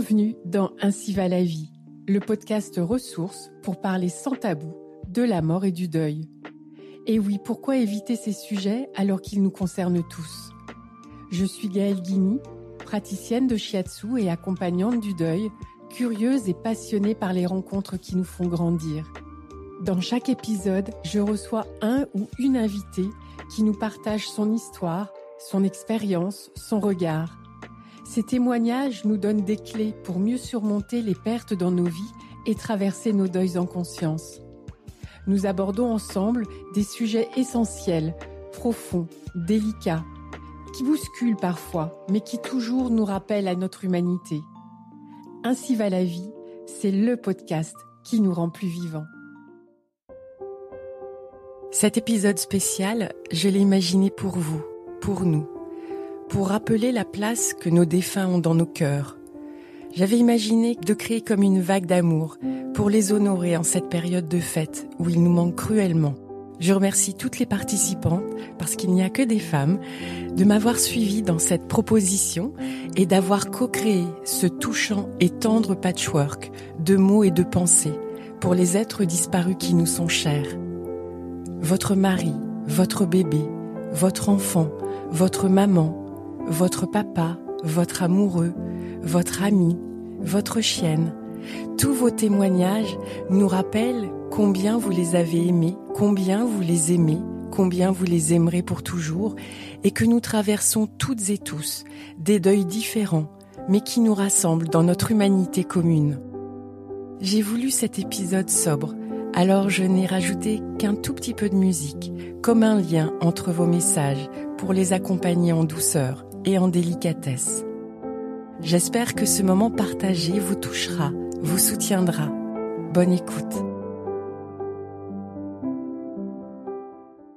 Bienvenue dans Ainsi va la vie, le podcast ressources pour parler sans tabou de la mort et du deuil. Et oui, pourquoi éviter ces sujets alors qu'ils nous concernent tous? Je suis Gaëlle Guigny, praticienne de shiatsu et accompagnante du deuil, curieuse et passionnée par les rencontres qui nous font grandir. Dans chaque épisode, je reçois un ou une invitée qui nous partage son histoire, son expérience, son regard. Ces témoignages nous donnent des clés pour mieux surmonter les pertes dans nos vies et traverser nos deuils en conscience. Nous abordons ensemble des sujets essentiels, profonds, délicats, qui bousculent parfois, mais qui toujours nous rappellent à notre humanité. Ainsi va la vie, c'est le podcast qui nous rend plus vivants. Cet épisode spécial, je l'ai imaginé pour vous, pour nous pour rappeler la place que nos défunts ont dans nos cœurs. J'avais imaginé de créer comme une vague d'amour pour les honorer en cette période de fête où ils nous manquent cruellement. Je remercie toutes les participantes, parce qu'il n'y a que des femmes, de m'avoir suivi dans cette proposition et d'avoir co-créé ce touchant et tendre patchwork de mots et de pensées pour les êtres disparus qui nous sont chers. Votre mari, votre bébé, votre enfant, votre maman, votre papa, votre amoureux, votre ami, votre chienne. Tous vos témoignages nous rappellent combien vous les avez aimés, combien vous les aimez, combien vous les aimerez pour toujours, et que nous traversons toutes et tous des deuils différents, mais qui nous rassemblent dans notre humanité commune. J'ai voulu cet épisode sobre, alors je n'ai rajouté qu'un tout petit peu de musique, comme un lien entre vos messages, pour les accompagner en douceur et en délicatesse. J'espère que ce moment partagé vous touchera, vous soutiendra. Bonne écoute.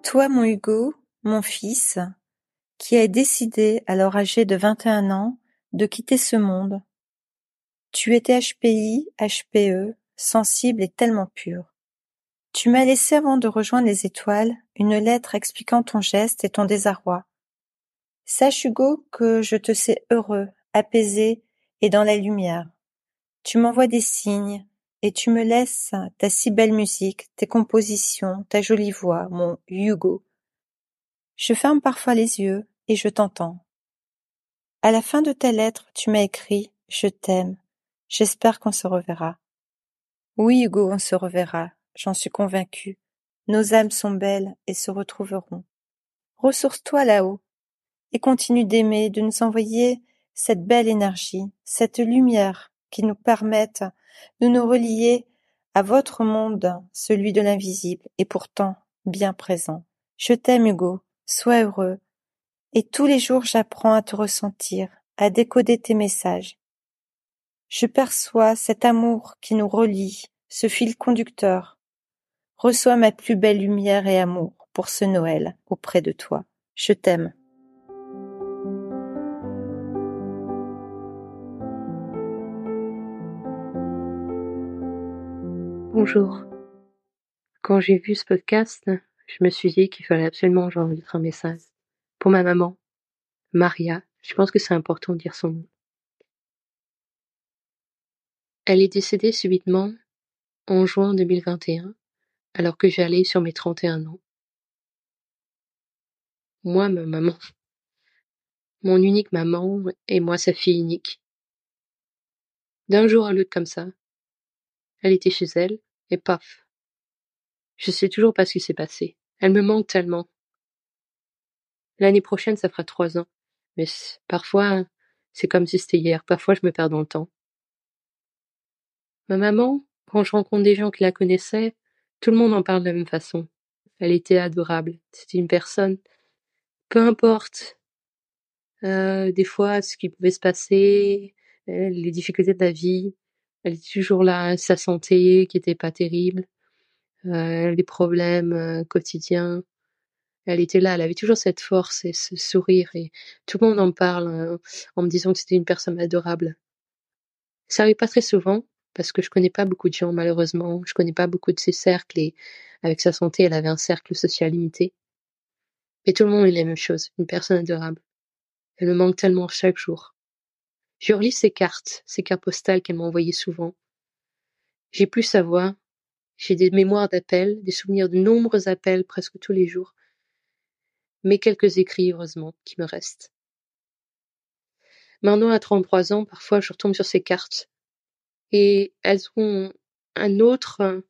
Toi, mon Hugo, mon fils, qui as décidé, alors âgé de 21 ans, de quitter ce monde. Tu étais HPI, HPE, sensible et tellement pur. Tu m'as laissé avant de rejoindre les étoiles une lettre expliquant ton geste et ton désarroi. Sache Hugo que je te sais heureux, apaisé et dans la lumière. Tu m'envoies des signes, et tu me laisses ta si belle musique, tes compositions, ta jolie voix, mon Hugo. Je ferme parfois les yeux et je t'entends. À la fin de ta lettre, tu m'as écrit Je t'aime. J'espère qu'on se reverra. Oui, Hugo, on se reverra, j'en suis convaincue. Nos âmes sont belles et se retrouveront. Ressource-toi là-haut, et continue d'aimer, de nous envoyer cette belle énergie, cette lumière qui nous permette de nous relier à votre monde, celui de l'invisible, et pourtant bien présent. Je t'aime, Hugo, sois heureux. Et tous les jours j'apprends à te ressentir, à décoder tes messages. Je perçois cet amour qui nous relie, ce fil conducteur. Reçois ma plus belle lumière et amour pour ce Noël auprès de toi. Je t'aime. Bonjour. Quand j'ai vu ce podcast, je me suis dit qu'il fallait absolument que j'enregistre un message pour ma maman, Maria. Je pense que c'est important de dire son nom. Elle est décédée subitement en juin 2021, alors que j'allais sur mes 31 ans. Moi, ma maman, mon unique maman et moi sa fille unique. D'un jour à l'autre comme ça, elle était chez elle, et paf. Je sais toujours pas ce qui s'est passé. Elle me manque tellement. L'année prochaine, ça fera trois ans. Mais parfois, c'est comme si c'était hier. Parfois, je me perds dans le temps. Ma maman, quand je rencontre des gens qui la connaissaient, tout le monde en parle de la même façon. Elle était adorable. C'était une personne, peu importe, euh, des fois, ce qui pouvait se passer, euh, les difficultés de la vie, elle est toujours là, sa santé qui était pas terrible, euh, les problèmes euh, quotidiens. Elle était là, elle avait toujours cette force et ce sourire et tout le monde en parle euh, en me disant que c'était une personne adorable. Ça arrive pas très souvent parce que je connais pas beaucoup de gens malheureusement, je connais pas beaucoup de ses cercles et avec sa santé, elle avait un cercle social limité. Mais tout le monde est la même chose, une personne adorable. Elle me manque tellement chaque jour. Je relis ces cartes, ces cartes postales qu'elle m'a envoyées souvent. J'ai plus sa voix, j'ai des mémoires d'appels, des souvenirs de nombreux appels presque tous les jours, mais quelques écrits, heureusement, qui me restent. Maintenant, à 33 ans, parfois, je retombe sur ces cartes. Et elles ont un autre,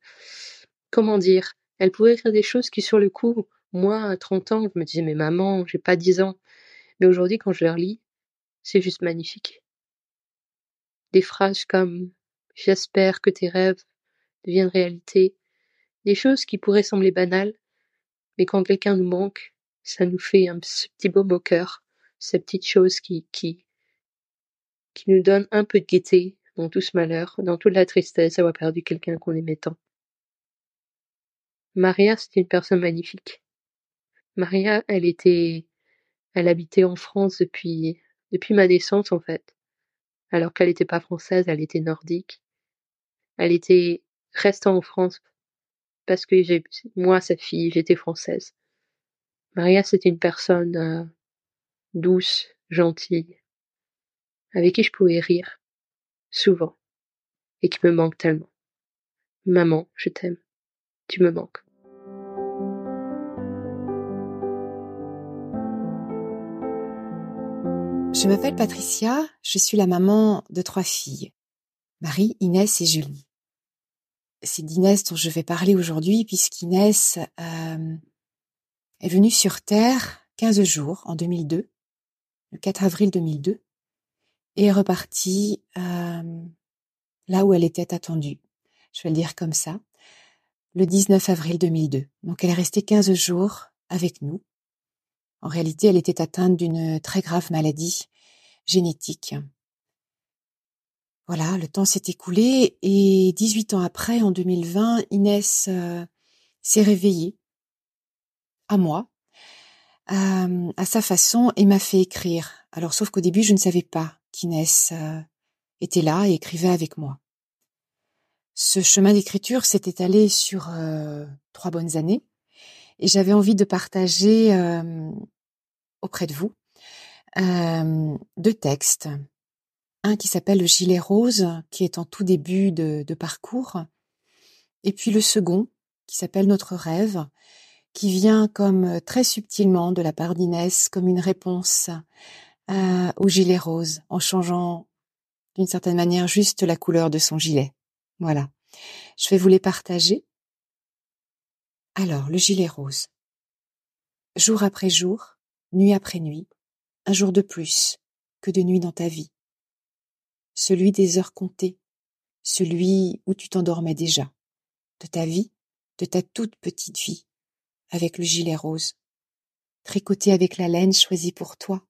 comment dire, elles pourraient écrire des choses qui, sur le coup, moi, à 30 ans, je me disais, mais maman, j'ai pas 10 ans. Mais aujourd'hui, quand je les relis, c'est juste magnifique. Des phrases comme, j'espère que tes rêves deviennent réalité. Des choses qui pourraient sembler banales, mais quand quelqu'un nous manque, ça nous fait un petit baume au cœur. Ces petites choses qui, qui, qui nous donnent un peu de gaieté dans tout ce malheur, dans toute la tristesse d'avoir perdu quelqu'un qu'on aimait tant. Maria, c'était une personne magnifique. Maria, elle était, elle habitait en France depuis, depuis ma naissance, en fait. Alors qu'elle n'était pas française, elle était nordique. Elle était restant en France parce que j'ai, moi, sa fille, j'étais française. Maria, c'était une personne euh, douce, gentille, avec qui je pouvais rire, souvent, et qui me manque tellement. Maman, je t'aime. Tu me manques. Je m'appelle Patricia, je suis la maman de trois filles, Marie, Inès et Julie. C'est d'Inès dont je vais parler aujourd'hui puisqu'Inès euh, est venue sur Terre 15 jours en 2002, le 4 avril 2002, et est repartie euh, là où elle était attendue. Je vais le dire comme ça, le 19 avril 2002. Donc elle est restée 15 jours avec nous. En réalité, elle était atteinte d'une très grave maladie génétique. Voilà, le temps s'est écoulé et 18 ans après, en 2020, Inès euh, s'est réveillée à moi, euh, à sa façon, et m'a fait écrire. Alors, sauf qu'au début, je ne savais pas qu'Inès euh, était là et écrivait avec moi. Ce chemin d'écriture s'est étalé sur trois bonnes années et j'avais envie de partager auprès de vous deux textes. Un qui s'appelle Le gilet rose, qui est en tout début de, parcours, et puis le second, qui s'appelle Notre rêve, qui vient comme très subtilement de la part d'Inès, comme une réponse au gilet rose, en changeant d'une certaine manière juste la couleur de son gilet. Voilà. Je vais vous les partager. Alors, le gilet rose. Jour après jour, nuit après nuit, un jour de plus que de nuit dans ta vie. Celui des heures comptées, celui où tu t'endormais déjà, de ta vie, de ta toute petite vie, avec le gilet rose, tricoté avec la laine choisie pour toi.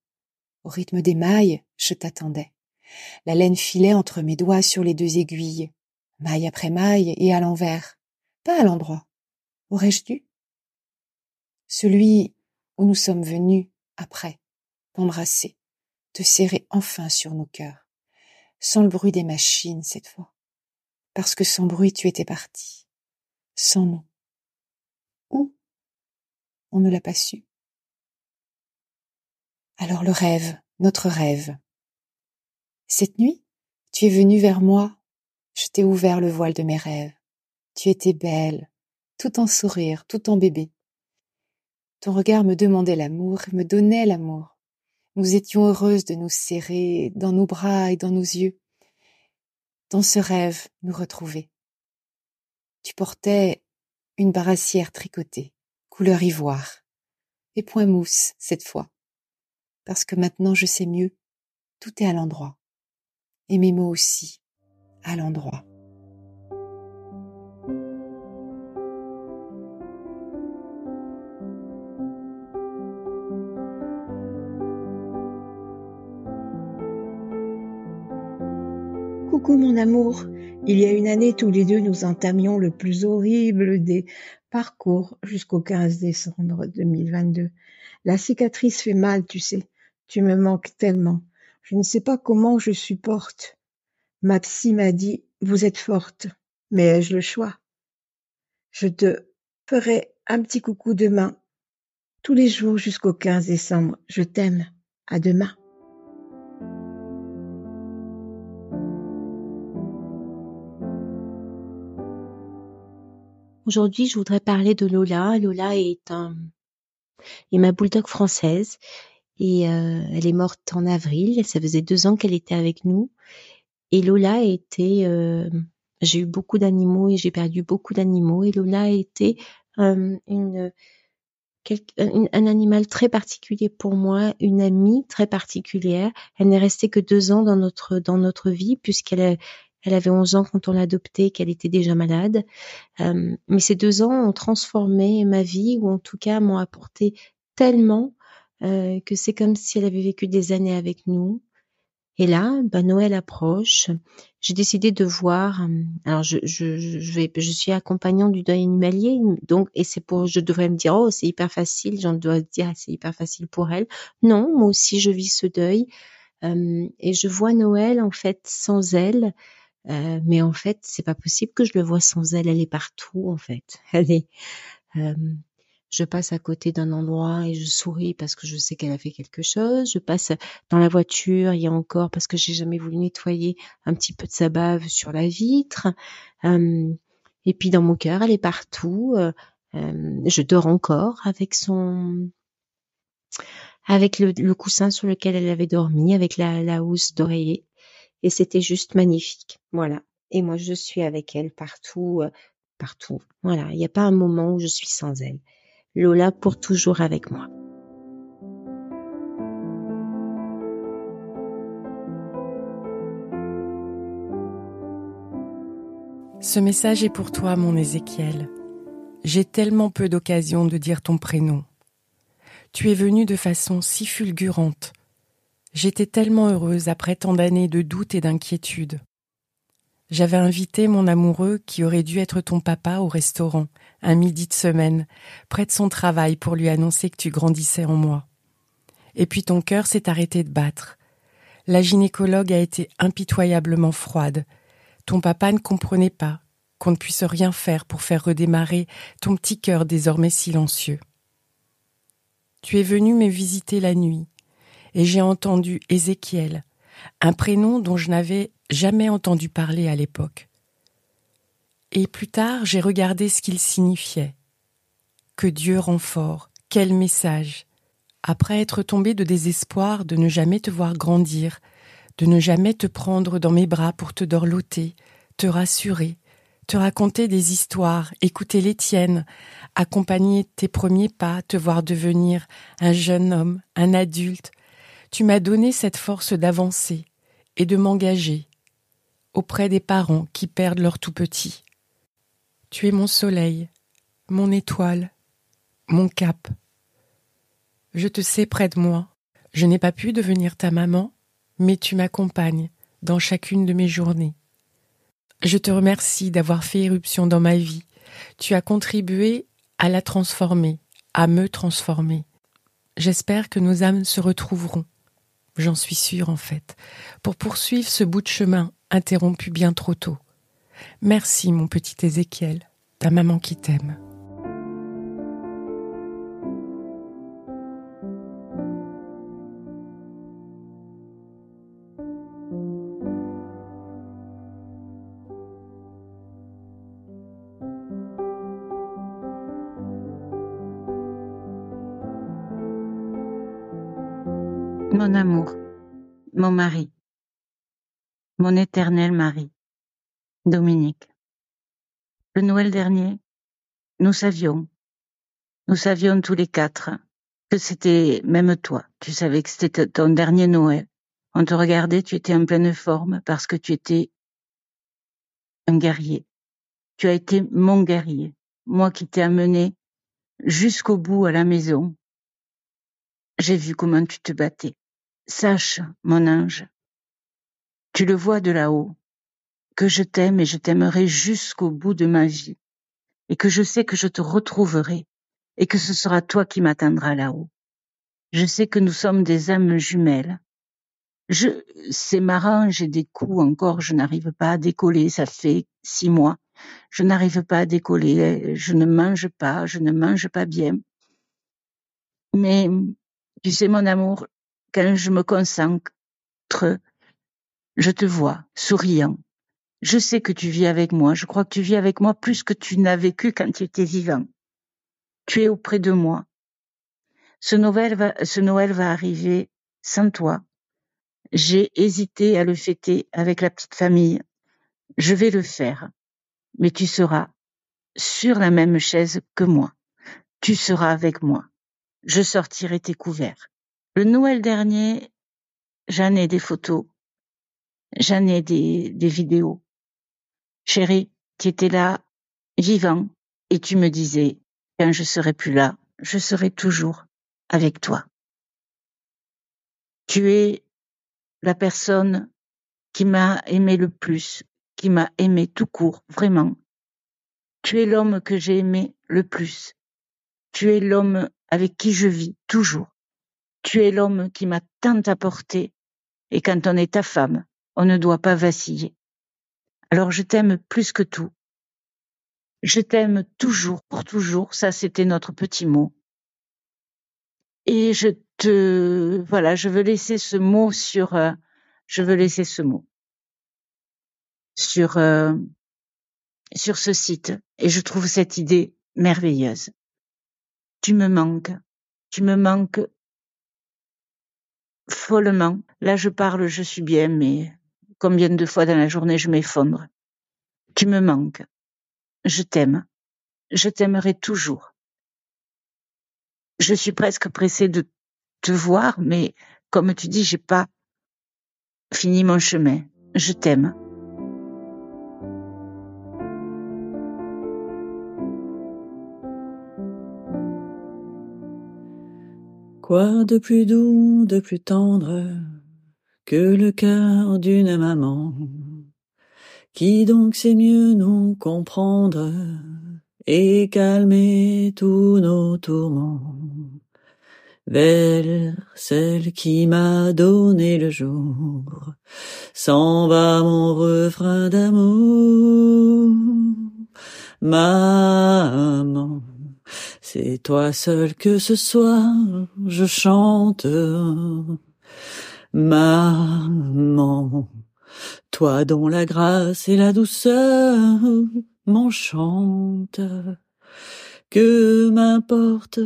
Au rythme des mailles, je t'attendais. La laine filait entre mes doigts sur les deux aiguilles, maille après maille et à l'envers, pas à l'endroit. Aurais-je dû? Celui où nous sommes venus après, t'embrasser, te serrer enfin sur nos cœurs, sans le bruit des machines cette fois, parce que sans bruit tu étais parti, sans nous. Où? On ne l'a pas su. Alors le rêve, notre rêve. Cette nuit, tu es venu vers moi, je t'ai ouvert le voile de mes rêves. Tu étais belle, tout en sourire, tout en bébé. Ton regard me demandait l'amour, me donnait l'amour. Nous étions heureuses de nous serrer dans nos bras et dans nos yeux. Dans ce rêve, nous retrouver. Tu portais une barassière tricotée, couleur ivoire, et point mousse cette fois, parce que maintenant je sais mieux, tout est à l'endroit, et mes mots aussi, à l'endroit. Coucou mon amour, il y a une année tous les deux nous entamions le plus horrible des parcours jusqu'au 15 décembre 2022. La cicatrice fait mal, tu sais, tu me manques tellement. Je ne sais pas comment je supporte. Ma psy m'a dit, vous êtes forte, mais ai-je le choix? Je te ferai un petit coucou demain, tous les jours jusqu'au 15 décembre. Je t'aime. À demain. Aujourd'hui, je voudrais parler de Lola. Lola est un est ma bulldog française et euh, elle est morte en avril. Ça faisait deux ans qu'elle était avec nous. Et Lola était, euh, j'ai eu beaucoup d'animaux et j'ai perdu beaucoup d'animaux. Et Lola a été euh, une, un animal très particulier pour moi, une amie très particulière. Elle n'est restée que deux ans dans notre dans notre vie puisqu'elle elle avait 11 ans quand on l'a adoptée, qu'elle était déjà malade. Euh, mais ces deux ans ont transformé ma vie, ou en tout cas m'ont apporté tellement euh, que c'est comme si elle avait vécu des années avec nous. Et là, bah, Noël approche. J'ai décidé de voir. Euh, alors, je, je, je, vais, je suis accompagnant du deuil animalier, donc et c'est pour. Je devrais me dire, oh, c'est hyper facile. J'en dois dire, c'est hyper facile pour elle. Non, moi aussi, je vis ce deuil. Euh, et je vois Noël en fait sans elle euh, mais en fait, c'est pas possible que je le vois sans elle. Elle est partout, en fait. Elle est. Euh, je passe à côté d'un endroit et je souris parce que je sais qu'elle a fait quelque chose. Je passe dans la voiture, il y a encore parce que j'ai jamais voulu nettoyer un petit peu de sa bave sur la vitre. Euh, et puis dans mon cœur, elle est partout. Euh, euh, je dors encore avec son, avec le, coussin sur lequel elle avait dormi, avec la, la housse d'oreiller et c'était juste magnifique. Voilà. Et moi, je suis avec elle partout, euh, partout. Voilà. Il n'y a pas un moment où je suis sans elle. Lola pour toujours avec moi. Ce message est pour toi, mon Ézéchiel. J'ai tellement peu d'occasions de dire ton prénom. Tu es venu de façon si fulgurante, J'étais tellement heureuse après tant d'années de doute et d'inquiétude. J'avais invité mon amoureux qui aurait dû être ton papa au restaurant, un midi de semaine, près de son travail pour lui annoncer que tu grandissais en moi. Et puis ton cœur s'est arrêté de battre. La gynécologue a été impitoyablement froide. Ton papa ne comprenait pas qu'on ne puisse rien faire pour faire redémarrer ton petit cœur désormais silencieux. Tu es venu me visiter la nuit, et j'ai entendu Ézéchiel, un prénom dont je n'avais jamais entendu parler à l'époque. Et plus tard, j'ai regardé ce qu'il signifiait. Que Dieu rend fort, quel message. Après être tombé de désespoir de ne jamais te voir grandir, de ne jamais te prendre dans mes bras pour te dorloter, te rassurer, te raconter des histoires, écouter les tiennes, accompagner tes premiers pas, te voir devenir un jeune homme, un adulte, tu m'as donné cette force d'avancer et de m'engager auprès des parents qui perdent leur tout petit. Tu es mon soleil, mon étoile, mon cap. Je te sais près de moi. Je n'ai pas pu devenir ta maman, mais tu m'accompagnes dans chacune de mes journées. Je te remercie d'avoir fait éruption dans ma vie. Tu as contribué à la transformer, à me transformer. J'espère que nos âmes se retrouveront j'en suis sûre en fait, pour poursuivre ce bout de chemin interrompu bien trop tôt. Merci mon petit Ézéchiel, ta maman qui t'aime. Mon mari, mon éternel mari, Dominique. Le Noël dernier, nous savions, nous savions tous les quatre que c'était même toi. Tu savais que c'était ton dernier Noël. On te regardait, tu étais en pleine forme parce que tu étais un guerrier. Tu as été mon guerrier, moi qui t'ai amené jusqu'au bout à la maison. J'ai vu comment tu te battais. Sache, mon ange, tu le vois de là-haut, que je t'aime et je t'aimerai jusqu'au bout de ma vie, et que je sais que je te retrouverai, et que ce sera toi qui m'atteindras là-haut. Je sais que nous sommes des âmes jumelles. Je, c'est marrant, j'ai des coups encore, je n'arrive pas à décoller, ça fait six mois. Je n'arrive pas à décoller, je ne mange pas, je ne mange pas bien. Mais, tu sais, mon amour, quand je me concentre, je te vois, souriant. Je sais que tu vis avec moi. Je crois que tu vis avec moi plus que tu n'as vécu quand tu étais vivant. Tu es auprès de moi. Ce Noël va, ce Noël va arriver sans toi. J'ai hésité à le fêter avec la petite famille. Je vais le faire. Mais tu seras sur la même chaise que moi. Tu seras avec moi. Je sortirai tes couverts. Le Noël dernier, j'en ai des photos. J'en ai des, vidéos. Chérie, tu étais là, vivant, et tu me disais, quand je serai plus là, je serai toujours avec toi. Tu es la personne qui m'a aimé le plus, qui m'a aimé tout court, vraiment. Tu es l'homme que j'ai aimé le plus. Tu es l'homme avec qui je vis toujours. Tu es l'homme qui m'a tant apporté, et quand on est ta femme, on ne doit pas vaciller. Alors je t'aime plus que tout. Je t'aime toujours, pour toujours, ça c'était notre petit mot. Et je te, voilà, je veux laisser ce mot sur, euh, je veux laisser ce mot sur, euh, sur ce site. Et je trouve cette idée merveilleuse. Tu me manques. Tu me manques follement. Là, je parle, je suis bien, mais combien de fois dans la journée je m'effondre? Tu me manques. Je t'aime. Je t'aimerai toujours. Je suis presque pressée de te voir, mais comme tu dis, j'ai pas fini mon chemin. Je t'aime. De plus doux, de plus tendre que le cœur d'une maman Qui donc sait mieux nous comprendre et calmer tous nos tourments Vers celle qui m'a donné le jour, s'en va mon refrain d'amour. Maman, c'est toi seul que ce soir je chante. Maman, toi dont la grâce et la douceur m'enchantent. Que m'importe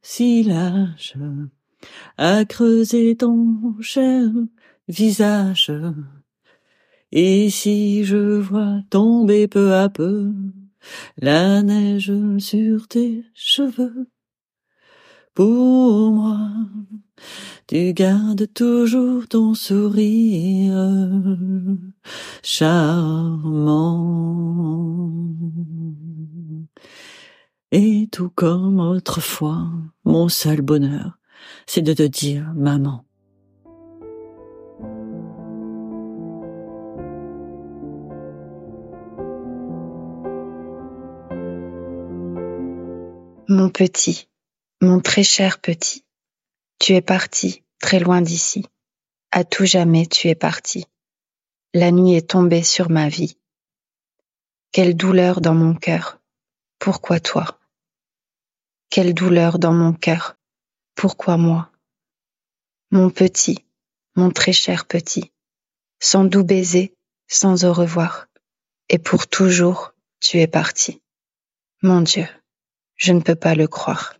si l'âge a creusé ton cher visage? Et si je vois tomber peu à peu la neige sur tes cheveux. Pour moi, tu gardes toujours ton sourire charmant. Et tout comme autrefois, mon seul bonheur, c'est de te dire maman. Mon petit, mon très cher petit, tu es parti très loin d'ici. À tout jamais tu es parti. La nuit est tombée sur ma vie. Quelle douleur dans mon cœur. Pourquoi toi? Quelle douleur dans mon cœur. Pourquoi moi? Mon petit, mon très cher petit, sans doux baiser, sans au revoir. Et pour toujours, tu es parti. Mon Dieu. Je ne peux pas le croire.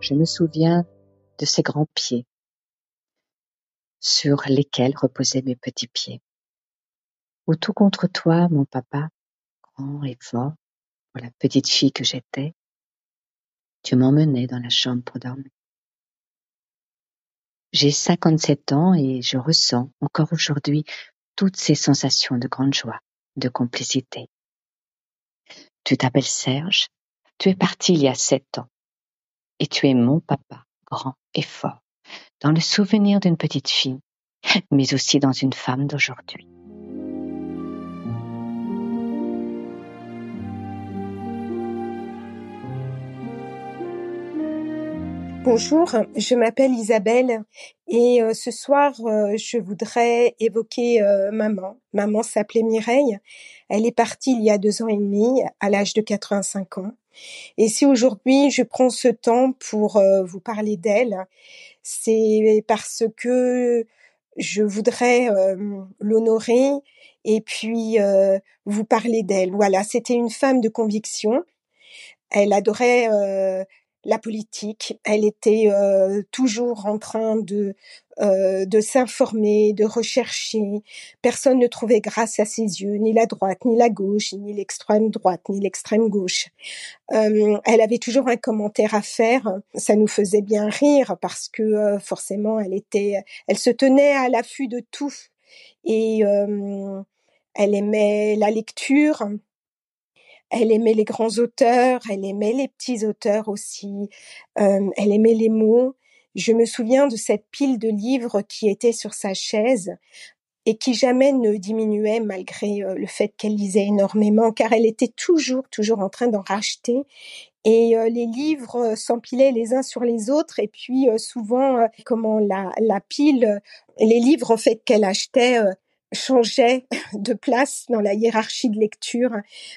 Je me souviens de ces grands pieds sur lesquels reposaient mes petits pieds. Ou tout contre toi, mon papa, grand et fort, pour la petite fille que j'étais, tu m'emmenais dans la chambre pour dormir. J'ai 57 ans et je ressens encore aujourd'hui toutes ces sensations de grande joie, de complicité. Tu t'appelles Serge, tu es parti il y a sept ans et tu es mon papa, grand et fort, dans le souvenir d'une petite fille, mais aussi dans une femme d'aujourd'hui. Bonjour, je m'appelle Isabelle et euh, ce soir euh, je voudrais évoquer euh, maman. Maman s'appelait Mireille. Elle est partie il y a deux ans et demi à l'âge de 85 ans. Et si aujourd'hui je prends ce temps pour euh, vous parler d'elle, c'est parce que je voudrais euh, l'honorer et puis euh, vous parler d'elle. Voilà, c'était une femme de conviction. Elle adorait la politique. Elle était toujours en train de euh, de s'informer, de rechercher. Personne ne trouvait grâce à ses yeux, ni la droite, ni la gauche, ni l'extrême droite, ni l'extrême gauche. Euh, elle avait toujours un commentaire à faire. Ça nous faisait bien rire parce que euh, forcément, elle était, elle se tenait à l'affût de tout et elle aimait la lecture. Elle aimait les grands auteurs, elle aimait les petits auteurs aussi, elle aimait les mots, je me souviens de cette pile de livres qui était sur sa chaise et qui jamais ne diminuait malgré le fait qu'elle lisait énormément, car elle était toujours, toujours en train d'en racheter. Et les livres s'empilaient les uns sur les autres, et puis souvent, comment la, la pile, les livres en fait qu'elle achetait changeait de place dans la hiérarchie de lecture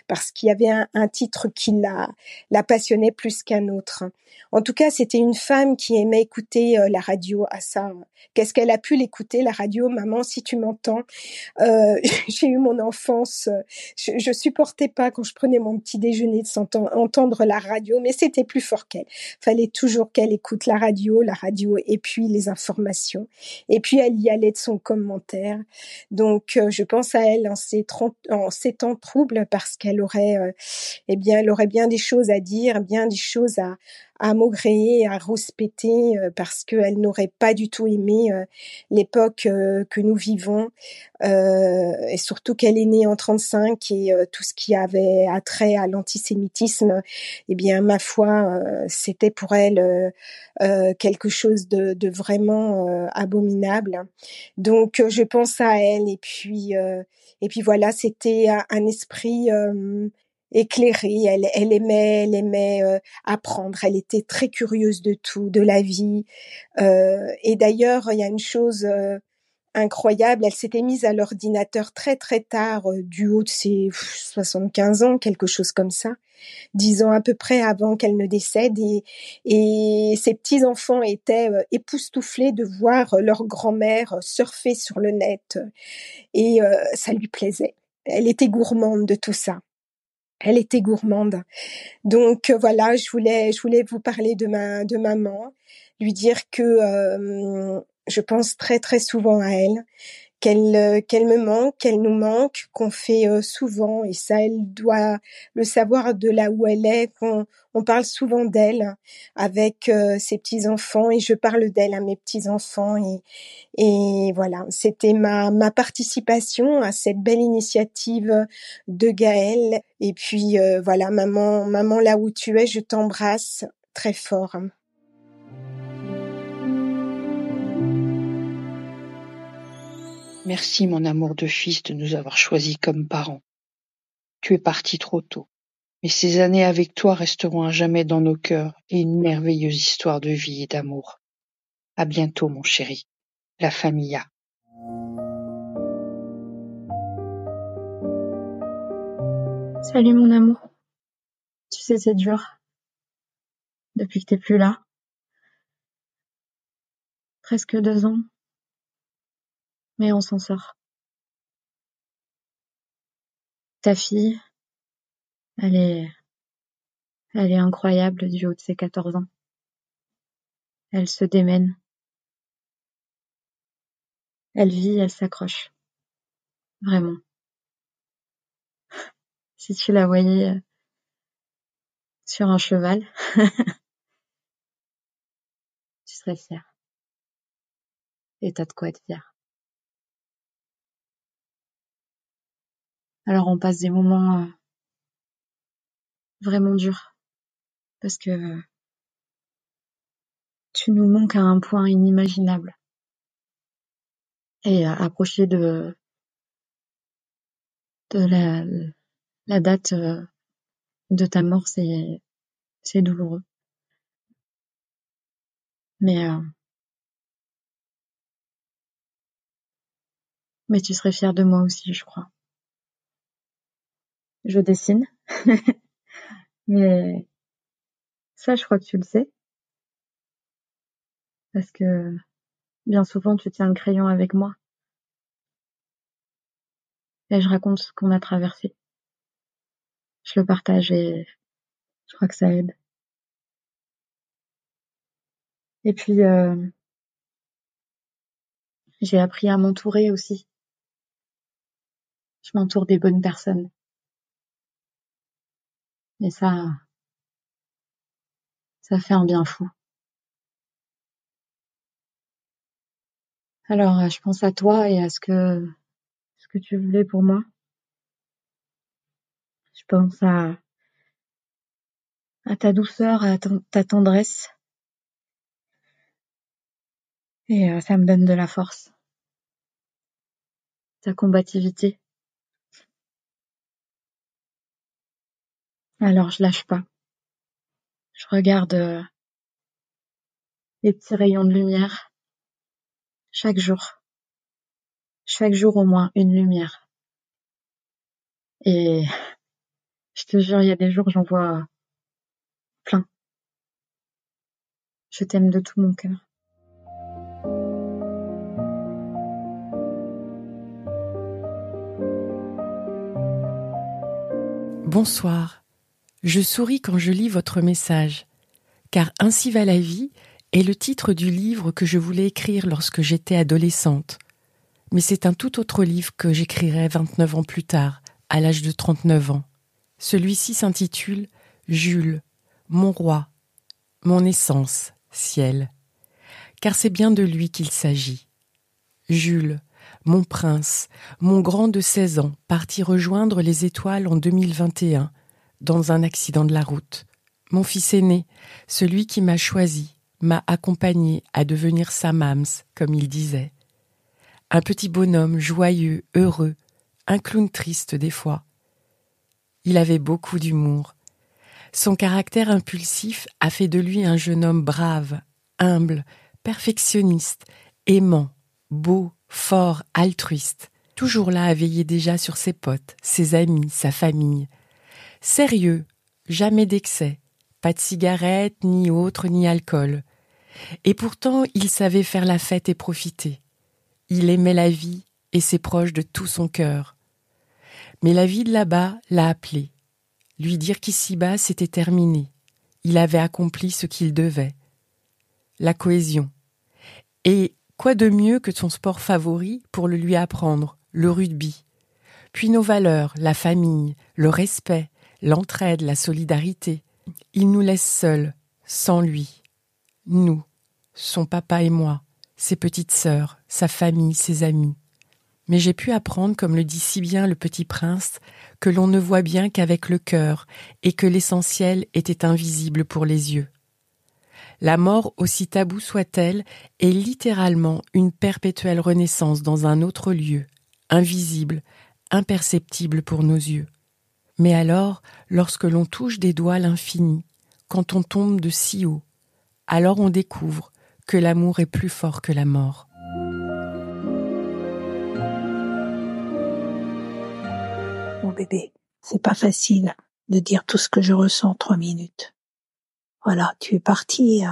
parce qu'il y avait un, titre qui la, la passionnait plus qu'un autre. En tout cas, c'était une femme qui aimait écouter euh, la radio à ça. Qu'est-ce qu'elle a pu l'écouter, la radio? Maman, si tu m'entends, euh, j'ai eu mon enfance. Je, je, supportais pas quand je prenais mon petit déjeuner de entendre la radio, mais c'était plus fort qu'elle. Fallait toujours qu'elle écoute la radio, la radio et puis les informations. Et puis elle y allait de son commentaire. Donc euh, je pense à elle en ces, en ces temps troubles parce qu'elle aurait, euh, eh bien, elle aurait bien des choses à dire, bien des choses à, à maugréer, à rouspéter euh, parce qu'elle n'aurait pas du tout aimé euh, l'époque euh, que nous vivons et surtout qu'elle est née en 35 et tout ce qui avait attrait à l'antisémitisme, eh bien ma foi, c'était pour elle quelque chose de, de vraiment abominable. Donc je pense à elle et puis et puis voilà, c'était un esprit éclairée. Elle, aimait, elle aimait euh, apprendre. Elle était très curieuse de tout, de la vie. Euh, et d'ailleurs, il y a une chose euh, incroyable. Elle s'était mise à l'ordinateur très très tard, du haut de ses 75 ans, quelque chose comme ça, dix ans à peu près avant qu'elle ne décède. Et, et ses petits enfants étaient époustouflés de voir leur grand-mère surfer sur le net. Et ça lui plaisait. Elle était gourmande de tout ça elle était gourmande. Donc euh, voilà, je voulais, je voulais vous parler de ma, de maman, lui dire que euh, je pense très très souvent à elle, qu'elle euh, qu'elle me manque, qu'elle nous manque, qu'on fait euh, souvent. Et ça elle doit le savoir de là où elle est, qu'on on parle souvent d'elle avec euh, ses petits enfants et je parle d'elle à mes petits enfants et et voilà, c'était ma ma participation à cette belle initiative de Gaëlle. Et puis voilà maman maman là où tu es, je t'embrasse très fort. Merci, mon amour de fils, de nous avoir choisis comme parents. Tu es parti trop tôt, mais ces années avec toi resteront à jamais dans nos cœurs et une merveilleuse histoire de vie et d'amour. À bientôt, mon chéri. La famille a. Salut mon amour. Tu sais, c'est dur. Depuis que t'es plus là. Presque deux ans mais on s'en sort. Ta fille, elle est, elle est incroyable du haut de ses 14 ans. Elle se démène. Elle vit, elle s'accroche. Vraiment. Si tu la voyais euh, sur un cheval, tu serais fier. Et t'as de quoi être fier. Alors on passe des moments euh, vraiment durs parce que tu nous manques à un point inimaginable. Et approcher de de la, date euh, de ta mort, c'est douloureux. Mais euh, mais tu serais fier de moi aussi, je crois je dessine. Mais ça, je crois que tu le sais. Parce que bien souvent, tu tiens le crayon avec moi. Et je raconte ce qu'on a traversé. Je le partage et je crois que ça aide. Et puis, euh, j'ai appris à m'entourer aussi. Je m'entoure des bonnes personnes. Et ça, ça fait un bien fou. Alors, je pense à toi et à ce que, ce que tu voulais pour moi. Je pense à, à ta douceur, à ta tendresse. Et euh, ça me donne de la force. Ta combativité. Alors je lâche pas. Je regarde euh, les petits rayons de lumière chaque jour. Chaque jour au moins une lumière. Et je te jure, il y a des jours j'en vois plein. Je t'aime de tout mon cœur. Bonsoir. Je souris quand je lis votre message, car Ainsi va la vie est le titre du livre que je voulais écrire lorsque j'étais adolescente. Mais c'est un tout autre livre que j'écrirai 29 ans plus tard, à l'âge de 39 ans. Celui-ci s'intitule Jules, mon roi, mon essence, ciel. Car c'est bien de lui qu'il s'agit. Jules, mon prince, mon grand de 16 ans, parti rejoindre les étoiles en 2021, dans un accident de la route. Mon fils aîné, celui qui m'a choisi, m'a accompagné à devenir sa mams, comme il disait. Un petit bonhomme joyeux, heureux, un clown triste des fois. Il avait beaucoup d'humour. Son caractère impulsif a fait de lui un jeune homme brave, humble, perfectionniste, aimant, beau, fort, altruiste, toujours là à veiller déjà sur ses potes, ses amis, sa famille, Sérieux, jamais d'excès, pas de cigarettes, ni autre, ni alcool. Et pourtant, il savait faire la fête et profiter. Il aimait la vie et ses proches de tout son cœur. Mais la vie de là-bas l'a appelé. Lui dire qu'ici-bas c'était terminé. Il avait accompli ce qu'il devait. La cohésion. Et quoi de mieux que son sport favori pour le lui apprendre, le rugby. Puis nos valeurs, la famille, le respect, l'entraide, la solidarité. Il nous laisse seuls, sans lui. Nous, son papa et moi, ses petites sœurs, sa famille, ses amis. Mais j'ai pu apprendre, comme le dit si bien le petit prince, que l'on ne voit bien qu'avec le cœur et que l'essentiel était invisible pour les yeux. La mort, aussi taboue soit-elle, est littéralement une perpétuelle renaissance dans un autre lieu, invisible, imperceptible pour nos yeux. Mais alors, lorsque l'on touche des doigts l'infini, quand on tombe de si haut, alors on découvre que l'amour est plus fort que la mort. Mon bébé, c'est pas facile de dire tout ce que je ressens en trois minutes. Voilà, tu es parti,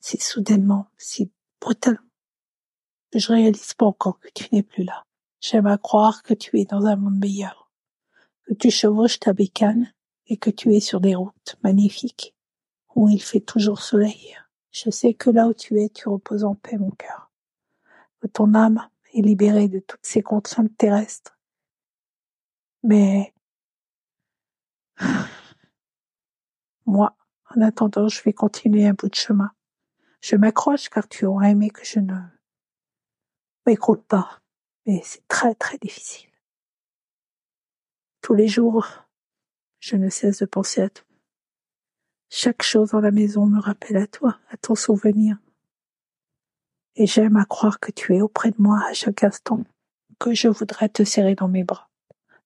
c'est soudainement, si brutalement. Je réalise pas encore que tu n'es plus là. J'aime à croire que tu es dans un monde meilleur que tu chevauches ta bécane et que tu es sur des routes magnifiques où il fait toujours soleil. Je sais que là où tu es, tu reposes en paix, mon cœur. Que ton âme est libérée de toutes ces contraintes terrestres. Mais moi, en attendant, je vais continuer un bout de chemin. Je m'accroche car tu aurais aimé que je ne m'écroule pas. Mais c'est très très difficile. Tous les jours, je ne cesse de penser à toi. Chaque chose dans la maison me rappelle à toi, à ton souvenir. Et j'aime à croire que tu es auprès de moi à chaque instant, que je voudrais te serrer dans mes bras,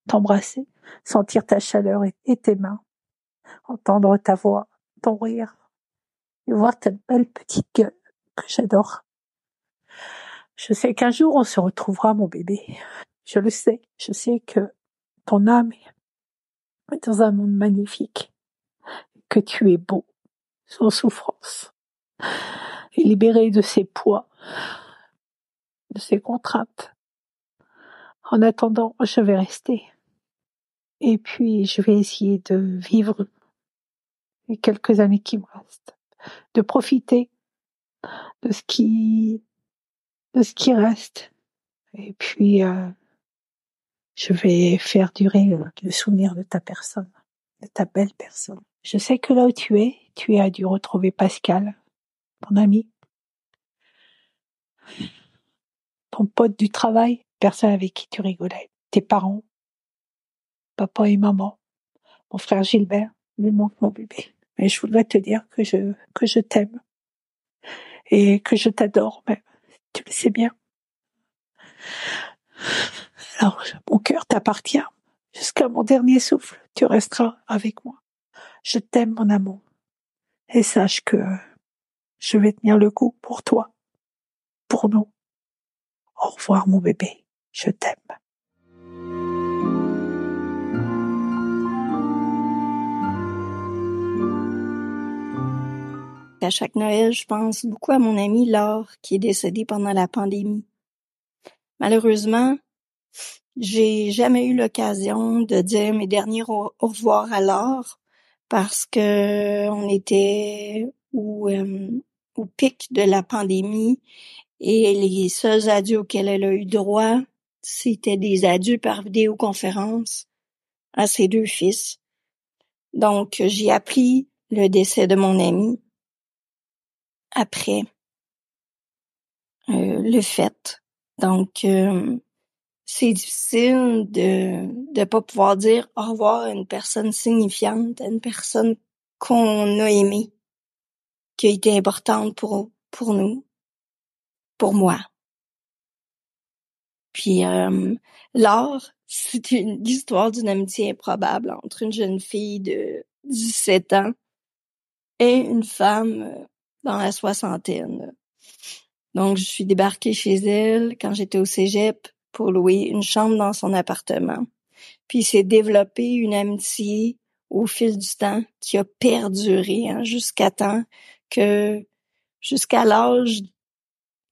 t'embrasser, sentir ta chaleur et tes mains, entendre ta voix, ton rire, et voir ta belle petite gueule que j'adore. Je sais qu'un jour on se retrouvera, mon bébé. Je le sais. Je sais que ton âme dans un monde magnifique que tu es beau, sans souffrance, et libéré de ses poids, de ses contraintes. En attendant, je vais rester. Et puis, je vais essayer de vivre les quelques années qui me restent, de profiter de ce qui, de ce qui reste. Et puis, euh, je vais faire durer le souvenir de ta personne, de ta belle personne. Je sais que là où tu es, tu as dû retrouver Pascal, ton ami, ton pote du travail, personne avec qui tu rigolais, tes parents, papa et maman, mon frère Gilbert, lui manque mon bébé. Mais je voudrais te dire que je, que je t'aime. Et que je t'adore même. Tu le sais bien. Alors, mon cœur t'appartient. Jusqu'à mon dernier souffle, tu resteras avec moi. Je t'aime, mon amour. Et sache que je vais tenir le coup pour toi, pour nous. Au revoir, mon bébé. Je t'aime. À chaque Noël, je pense beaucoup à mon ami Laure, qui est décédée pendant la pandémie. Malheureusement, j'ai jamais eu l'occasion de dire mes derniers au, revoir à Laure parce que on était au, euh, au pic de la pandémie et les seuls adieux auxquels elle a eu droit, c'était des adieux par vidéoconférence à ses deux fils. Donc, j'ai appris le décès de mon ami après euh, le fait. Donc, euh, c'est difficile de de pas pouvoir dire au revoir à une personne signifiante, à une personne qu'on a aimée, qui a été importante pour pour nous, pour moi. Puis euh, Laure, c'est une histoire d'une amitié improbable entre une jeune fille de 17 ans et une femme euh, dans la soixantaine. Donc, je suis débarquée chez elle quand j'étais au cégep pour louer une chambre dans son appartement. Puis, s'est développé une amitié au fil du temps qui a perduré hein, jusqu'à temps que, jusqu'à l'âge,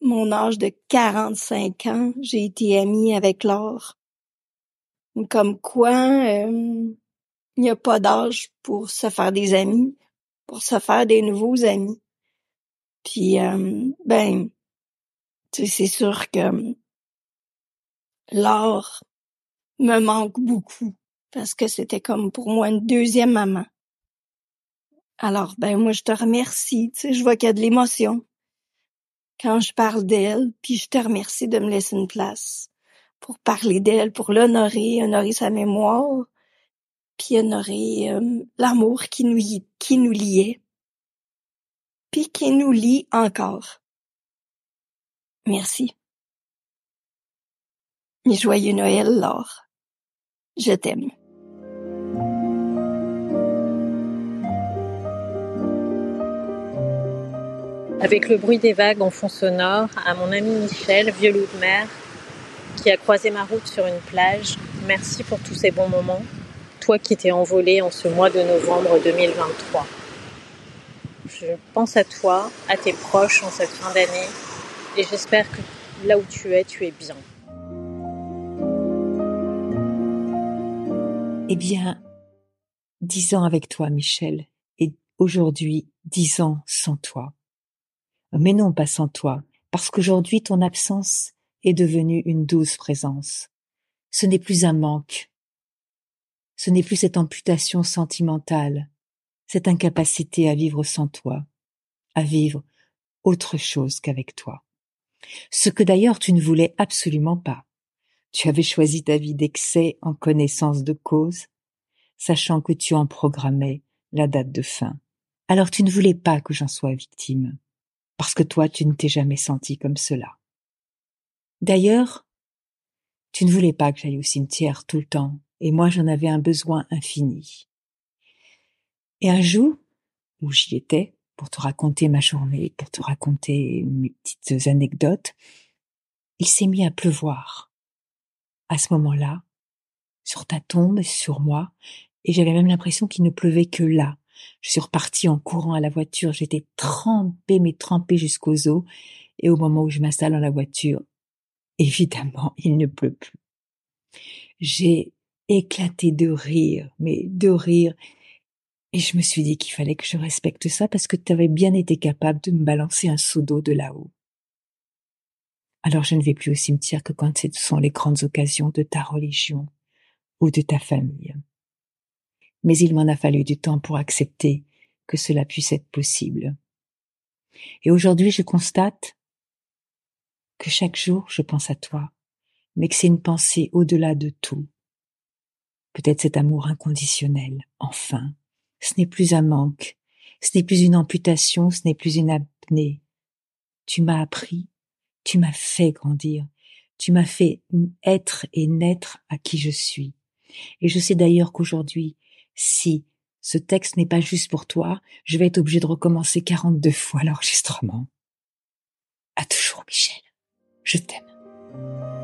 mon âge de 45 ans, j'ai été amie avec Laure. Comme quoi, euh, il n'y a pas d'âge pour se faire des amis, pour se faire des nouveaux amis. Puis, euh, ben, c'est sûr que l'art me manque beaucoup parce que c'était comme pour moi une deuxième maman. Alors, ben moi, je te remercie. Tu sais, je vois qu'il y a de l'émotion quand je parle d'elle, puis je te remercie de me laisser une place pour parler d'elle, pour l'honorer, honorer sa mémoire, puis honorer euh, l'amour qui nous, qui nous liait puis qui nous lie encore. Merci. Joyeux Noël, Laure. Je t'aime. Avec le bruit des vagues en fond sonore, à mon ami Michel, vieux loup de mer, qui a croisé ma route sur une plage, merci pour tous ces bons moments, toi qui t'es envolé en ce mois de novembre 2023 je pense à toi, à tes proches en cette fin d'année et j'espère que là où tu es, tu es bien. Eh bien, dix ans avec toi, Michel, et aujourd'hui, dix ans sans toi. Mais non, pas sans toi, parce qu'aujourd'hui, ton absence est devenue une douce présence. Ce n'est plus un manque. Ce n'est plus cette amputation sentimentale, cette incapacité à vivre sans toi, à vivre autre chose qu'avec toi. Ce que d'ailleurs tu ne voulais absolument pas. Tu avais choisi ta vie d'excès en connaissance de cause, sachant que tu en programmais la date de fin. Alors tu ne voulais pas que j'en sois victime, parce que toi tu ne t'es jamais senti comme cela. D'ailleurs, tu ne voulais pas que j'aille au cimetière tout le temps, et moi j'en avais un besoin infini. Et un jour, où j'y étais, pour te raconter ma journée, pour te raconter mes petites anecdotes, il s'est mis à pleuvoir. À ce moment-là, sur ta tombe, sur moi, et j'avais même l'impression qu'il ne pleuvait que là, Je suis repartie en courant à la voiture. J'étais trempée, mais trempée jusqu'aux os. Et au moment où je m'installe dans la voiture, évidemment, il ne pleut plus. J'ai éclaté de rire, mais de rire. Et je me suis dit qu'il fallait que je respecte ça parce que tu avais bien été capable de me balancer un seau d'eau de là-haut. Alors je ne vais plus au cimetière que quand ce sont les grandes occasions de ta religion ou de ta famille. Mais il m'en a fallu du temps pour accepter que cela puisse être possible. Et aujourd'hui je constate que chaque jour je pense à toi, mais que c'est une pensée au-delà de tout. Peut-être cet amour inconditionnel, enfin. Ce n'est plus un manque, ce n'est plus une amputation, ce n'est plus une apnée. Tu m'as appris, tu m'as fait grandir, tu m'as fait être et naître à qui je suis. Et je sais d'ailleurs qu'aujourd'hui, si ce texte n'est pas juste pour toi, je vais être obligé de recommencer 42 fois l'enregistrement. À toujours, Michel. Je t'aime.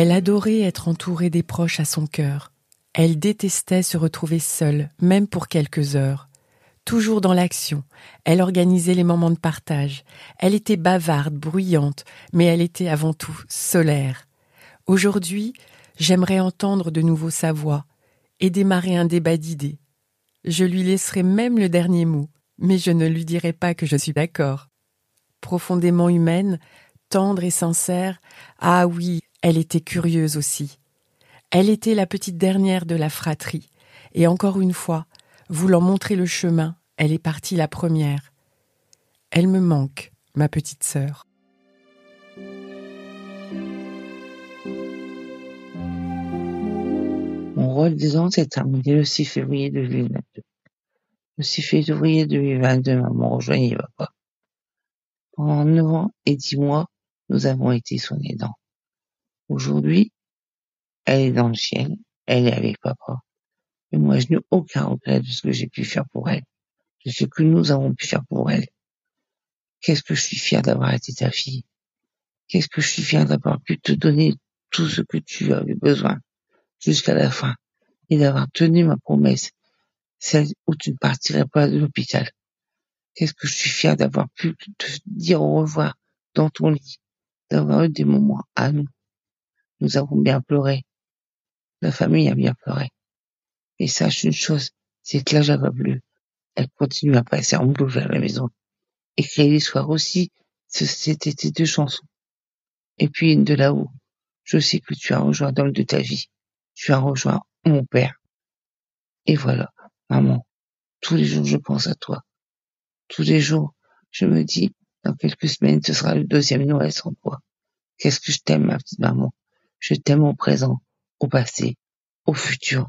Elle adorait être entourée des proches à son cœur. Elle détestait se retrouver seule, même pour quelques heures. Toujours dans l'action, elle organisait les moments de partage. Elle était bavarde, bruyante, mais elle était avant tout solaire. Aujourd'hui, j'aimerais entendre de nouveau sa voix et démarrer un débat d'idées. Je lui laisserai même le dernier mot, mais je ne lui dirai pas que je suis d'accord. Profondément humaine, tendre et sincère, ah oui, elle était curieuse aussi. Elle était la petite dernière de la fratrie, et encore une fois, voulant montrer le chemin, elle est partie la première. Elle me manque, ma petite sœur. Mon rôle disons, c'est terminé le 6 février 2022. Le 6 février 2022, maman rejoignait papa. Pendant 9 ans et 10 mois, nous avons été son aidant. Aujourd'hui, elle est dans le ciel, elle est avec papa. Et moi, je n'ai aucun regret de ce que j'ai pu faire pour elle, de ce que nous avons pu faire pour elle. Qu'est-ce que je suis fier d'avoir été ta fille? Qu'est-ce que je suis fier d'avoir pu te donner tout ce que tu avais besoin jusqu'à la fin et d'avoir tenu ma promesse, celle où tu ne partirais pas de l'hôpital. Qu'est-ce que je suis fier d'avoir pu te dire au revoir dans ton lit, d'avoir eu des moments à nous nous avons bien pleuré. La famille a bien pleuré. Et sache une chose, c'est que là, j'avais plus. Elle continue à passer en boucle à la maison. Écrire les soirs aussi, c'était tes deux chansons. Et puis de là-haut, je sais que tu as rejoint dans le de ta vie. Tu as rejoint mon père. Et voilà, maman, tous les jours je pense à toi. Tous les jours, je me dis, dans quelques semaines, ce sera le deuxième Noël sans toi. Qu'est-ce que je t'aime, ma petite maman? Je t'aime au présent, au passé, au futur.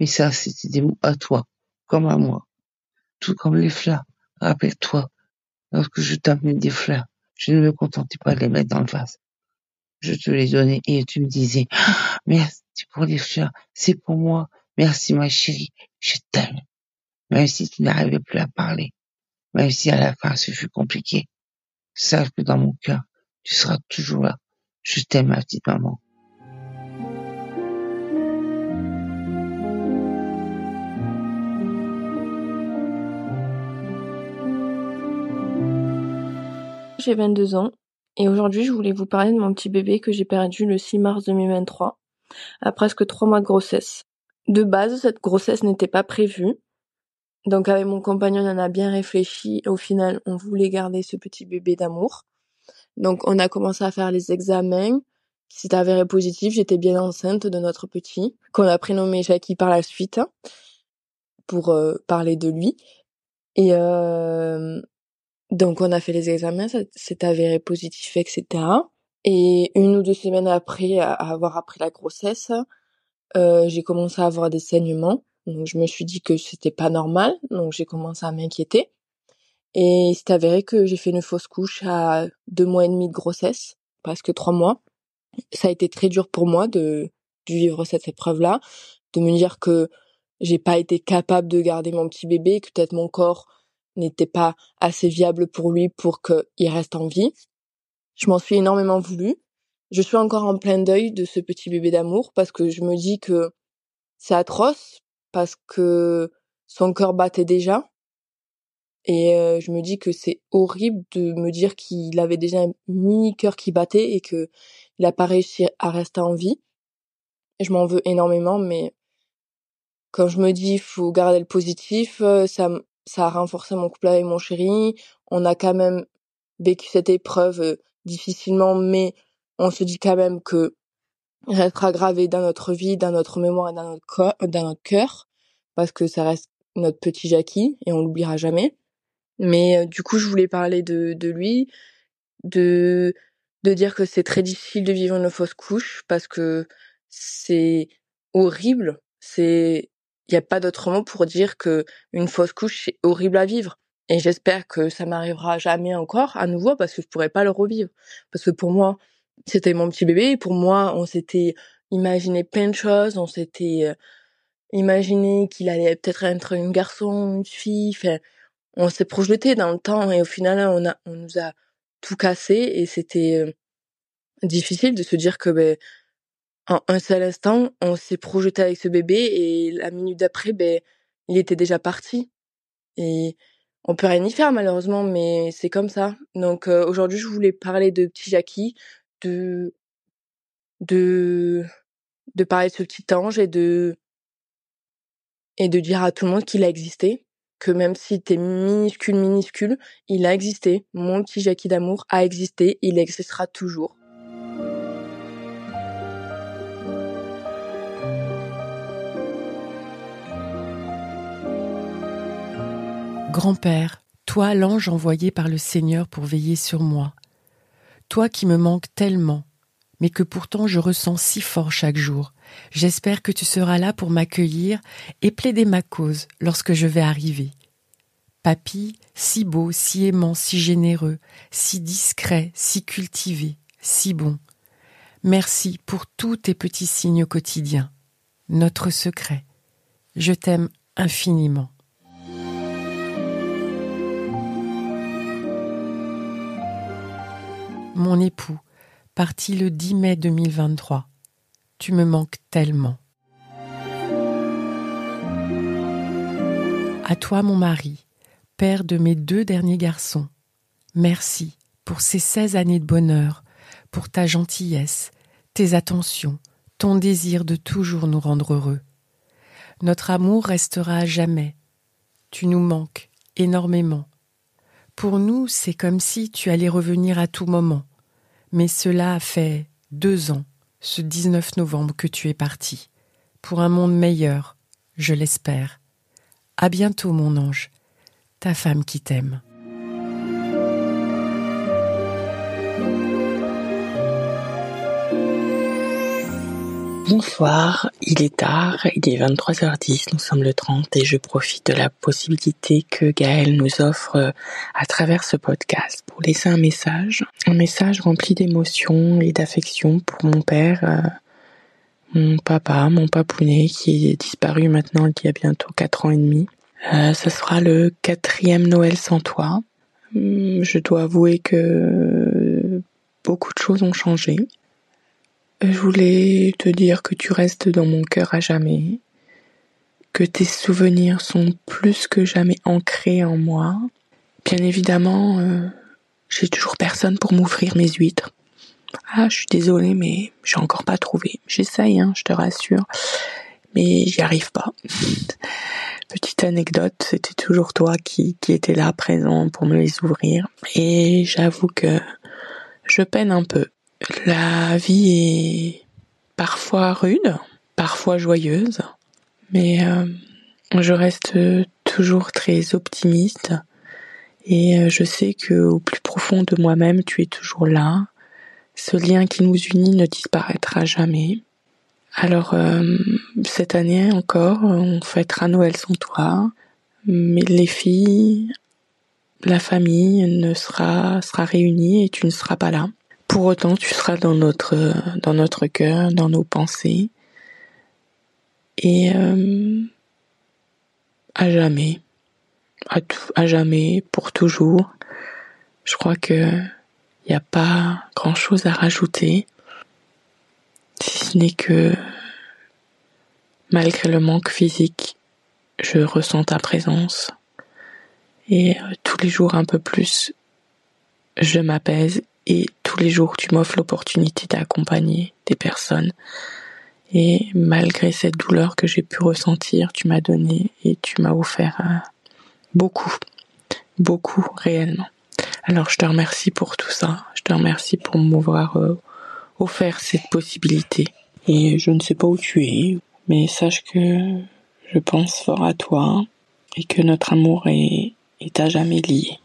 Mais ça, c'était des mots à toi, comme à moi. Tout comme les fleurs. Rappelle-toi, lorsque je t'amenais des fleurs, je ne me contentais pas de les mettre dans le vase. Je te les donnais et tu me disais, ah, merci pour les fleurs, c'est pour moi. Merci ma chérie, je t'aime. Même si tu n'arrivais plus à parler, même si à la fin ce fut compliqué, sache que dans mon cœur, tu seras toujours là. Je t'aime ma petite maman. J'ai 22 ans et aujourd'hui je voulais vous parler de mon petit bébé que j'ai perdu le 6 mars 2023 à presque 3 mois de grossesse. De base, cette grossesse n'était pas prévue. Donc avec mon compagnon, on en a bien réfléchi. Au final, on voulait garder ce petit bébé d'amour. Donc on a commencé à faire les examens qui s'est avéré positif. J'étais bien enceinte de notre petit, qu'on a prénommé Jackie par la suite pour euh, parler de lui. Et euh, donc on a fait les examens, ça s'est avéré positif, etc. Et une ou deux semaines après avoir appris la grossesse, euh, j'ai commencé à avoir des saignements. Donc je me suis dit que c'était pas normal, donc j'ai commencé à m'inquiéter. Et c'est avéré que j'ai fait une fausse couche à deux mois et demi de grossesse, presque trois mois. Ça a été très dur pour moi de, de vivre cette épreuve-là, de me dire que j'ai pas été capable de garder mon petit bébé, que peut-être mon corps n'était pas assez viable pour lui pour qu'il reste en vie. Je m'en suis énormément voulu. Je suis encore en plein deuil de ce petit bébé d'amour parce que je me dis que c'est atroce parce que son cœur battait déjà. Et euh, je me dis que c'est horrible de me dire qu'il avait déjà un mini cœur qui battait et que il a pas réussi à rester en vie. Je m'en veux énormément, mais quand je me dis faut garder le positif, euh, ça ça a renforcé mon couple avec mon chéri. On a quand même vécu cette épreuve euh, difficilement, mais on se dit quand même que restera gravé dans notre vie, dans notre mémoire et dans notre cœur, parce que ça reste notre petit Jackie et on l'oubliera jamais. Mais euh, du coup, je voulais parler de, lui, de de dire que c'est très difficile de vivre une fausse couche parce que c'est horrible. C'est n'y a pas d'autre mot pour dire que une fausse couche c'est horrible à vivre. Et j'espère que ça m'arrivera jamais encore à nouveau parce que je pourrais pas le revivre. Parce que pour moi, c'était mon petit bébé. Pour moi, on s'était imaginé plein de choses. On s'était euh, imaginé qu'il allait peut-être être un garçon, une fille. Enfin, on s'est projeté dans le temps et au final, on a, on nous a tout cassé et c'était euh, difficile de se dire que ben en un seul instant, on s'est projeté avec ce bébé et la minute d'après, ben il était déjà parti. Et on peut rien y faire malheureusement, mais c'est comme ça. Donc euh, aujourd'hui, je voulais parler de petit Jackie, de de de parler de ce petit ange et de et de dire à tout le monde qu'il a existé, que même si t'es minuscule minuscule, il a existé. Mon petit Jackie d'amour a existé, il existera toujours. Grand-père, toi l'ange envoyé par le Seigneur pour veiller sur moi, toi qui me manques tellement, mais que pourtant je ressens si fort chaque jour, j'espère que tu seras là pour m'accueillir et plaider ma cause lorsque je vais arriver. Papy, si beau, si aimant, si généreux, si discret, si cultivé, si bon. Merci pour tous tes petits signes quotidiens. Notre secret. Je t'aime infiniment. Mon époux, parti le 10 mai 2023. Tu me manques tellement. À toi, mon mari, père de mes deux derniers garçons, merci pour ces 16 années de bonheur, pour ta gentillesse, tes attentions, ton désir de toujours nous rendre heureux. Notre amour restera à jamais. Tu nous manques énormément. Pour nous, c'est comme si tu allais revenir à tout moment. Mais cela a fait deux ans, ce 19 novembre, que tu es parti. Pour un monde meilleur, je l'espère. À bientôt, mon ange. Ta femme qui t'aime. Bonsoir, il est tard, il est 23h10, nous sommes le 30 et je profite de la possibilité que Gaël nous offre euh, à travers ce podcast pour laisser un message, un message rempli d'émotions et d'affection pour mon père, euh, mon papa, mon papounet qui est disparu maintenant il y a bientôt 4 ans et demi. Euh, ce sera le quatrième Noël sans toi. Hum, je dois avouer que beaucoup de choses ont changé. Je voulais te dire que tu restes dans mon cœur à jamais, que tes souvenirs sont plus que jamais ancrés en moi. Bien évidemment, euh, j'ai toujours personne pour m'ouvrir mes huîtres. Ah, je suis désolée, mais j'ai encore pas trouvé. J'essaye, hein, je te rassure, mais j'y arrive pas. Petite anecdote, c'était toujours toi qui, qui étais là présent pour me les ouvrir. Et j'avoue que je peine un peu. La vie est parfois rude, parfois joyeuse, mais euh, je reste toujours très optimiste et euh, je sais que au plus profond de moi-même, tu es toujours là. Ce lien qui nous unit ne disparaîtra jamais. Alors euh, cette année encore, on fêtera Noël sans toi, mais les filles, la famille ne sera sera réunie et tu ne seras pas là. Pour autant, tu seras dans notre dans notre cœur, dans nos pensées, et euh, à jamais. à, à jamais, pour toujours. Je crois que il n'y a pas grand chose à rajouter, si ce n'est que malgré le manque physique, je ressens ta présence et euh, tous les jours un peu plus, je m'apaise et tous les jours tu m'offres l'opportunité d'accompagner des personnes. Et malgré cette douleur que j'ai pu ressentir, tu m'as donné et tu m'as offert euh, beaucoup, beaucoup réellement. Alors je te remercie pour tout ça. Je te remercie pour m'avoir euh, offert cette possibilité. Et je ne sais pas où tu es, mais sache que je pense fort à toi et que notre amour est, est à jamais lié.